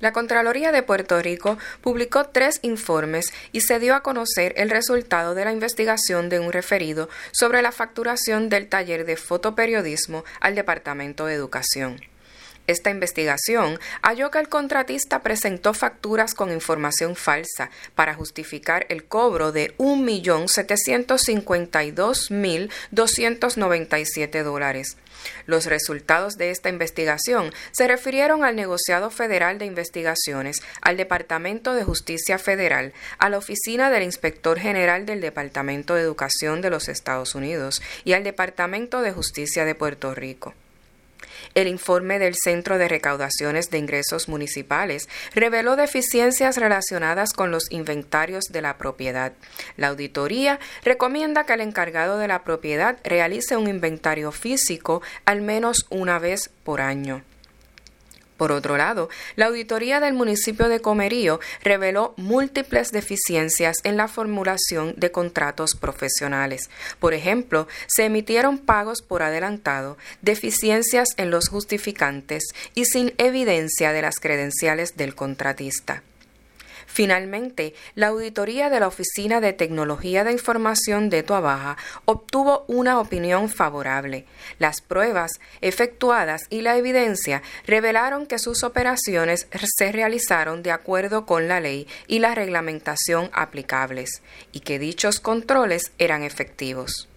La Contraloría de Puerto Rico publicó tres informes y se dio a conocer el resultado de la investigación de un referido sobre la facturación del taller de fotoperiodismo al Departamento de Educación. Esta investigación halló que el contratista presentó facturas con información falsa para justificar el cobro de 1.752.297 dólares los resultados de esta investigación se refirieron al negociado federal de investigaciones, al Departamento de Justicia Federal, a la Oficina del Inspector General del Departamento de Educación de los Estados Unidos y al Departamento de Justicia de Puerto Rico. El informe del Centro de Recaudaciones de Ingresos Municipales reveló deficiencias relacionadas con los inventarios de la propiedad. La auditoría recomienda que el encargado de la propiedad realice un inventario físico al menos una vez por año. Por otro lado, la auditoría del municipio de Comerío reveló múltiples deficiencias en la formulación de contratos profesionales. Por ejemplo, se emitieron pagos por adelantado, deficiencias en los justificantes y sin evidencia de las credenciales del contratista. Finalmente, la auditoría de la Oficina de Tecnología de Información de Tuabaja obtuvo una opinión favorable. Las pruebas efectuadas y la evidencia revelaron que sus operaciones se realizaron de acuerdo con la ley y la reglamentación aplicables, y que dichos controles eran efectivos.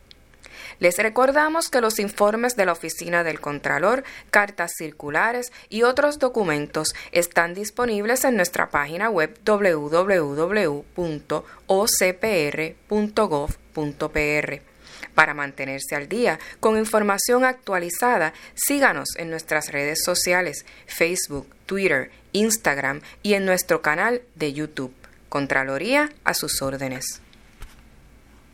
Les recordamos que los informes de la Oficina del Contralor, cartas circulares y otros documentos están disponibles en nuestra página web www.ocpr.gov.pr. Para mantenerse al día con información actualizada, síganos en nuestras redes sociales, Facebook, Twitter, Instagram y en nuestro canal de YouTube. Contraloría a sus órdenes.